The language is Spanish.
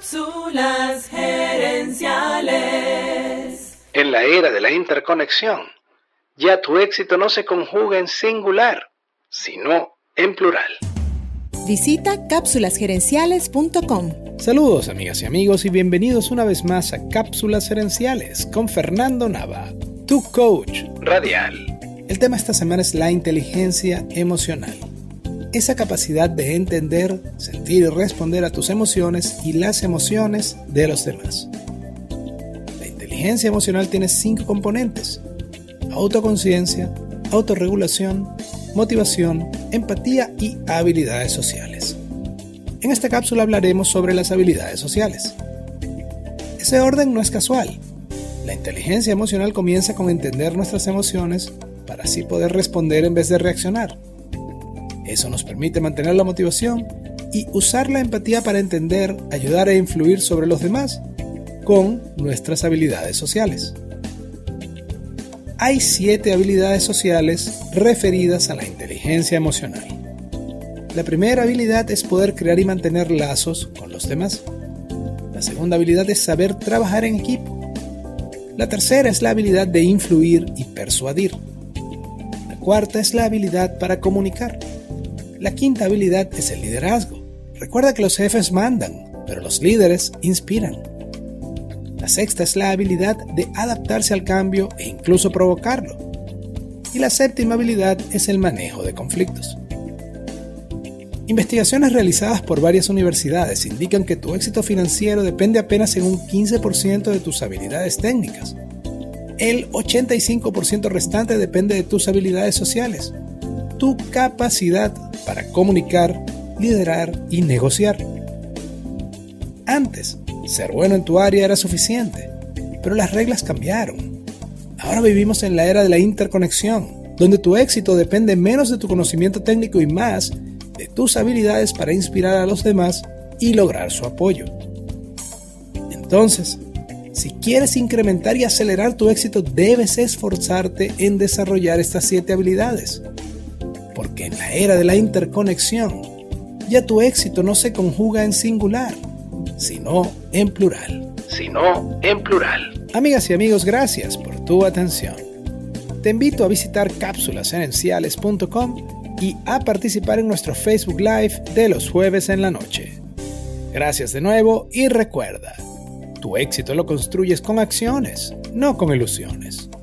Cápsulas gerenciales. En la era de la interconexión, ya tu éxito no se conjuga en singular, sino en plural. Visita cápsulasgerenciales.com. Saludos amigas y amigos y bienvenidos una vez más a Cápsulas Gerenciales con Fernando Nava, tu coach radial. El tema esta semana es la inteligencia emocional. Esa capacidad de entender, sentir y responder a tus emociones y las emociones de los demás. La inteligencia emocional tiene cinco componentes. Autoconciencia, autorregulación, motivación, empatía y habilidades sociales. En esta cápsula hablaremos sobre las habilidades sociales. Ese orden no es casual. La inteligencia emocional comienza con entender nuestras emociones para así poder responder en vez de reaccionar. Eso nos permite mantener la motivación y usar la empatía para entender, ayudar e influir sobre los demás con nuestras habilidades sociales. Hay siete habilidades sociales referidas a la inteligencia emocional. La primera habilidad es poder crear y mantener lazos con los demás. La segunda habilidad es saber trabajar en equipo. La tercera es la habilidad de influir y persuadir. La cuarta es la habilidad para comunicar. La quinta habilidad es el liderazgo. Recuerda que los jefes mandan, pero los líderes inspiran. La sexta es la habilidad de adaptarse al cambio e incluso provocarlo. Y la séptima habilidad es el manejo de conflictos. Investigaciones realizadas por varias universidades indican que tu éxito financiero depende apenas en un 15% de tus habilidades técnicas. El 85% restante depende de tus habilidades sociales, tu capacidad para comunicar, liderar y negociar. Antes, ser bueno en tu área era suficiente, pero las reglas cambiaron. Ahora vivimos en la era de la interconexión, donde tu éxito depende menos de tu conocimiento técnico y más de tus habilidades para inspirar a los demás y lograr su apoyo. Entonces, si quieres incrementar y acelerar tu éxito, debes esforzarte en desarrollar estas siete habilidades. Porque en la era de la interconexión, ya tu éxito no se conjuga en singular, sino en plural. Sino en plural. Amigas y amigos, gracias por tu atención. Te invito a visitar cápsulasgerenciales.com y a participar en nuestro Facebook Live de los jueves en la noche. Gracias de nuevo y recuerda, tu éxito lo construyes con acciones, no con ilusiones.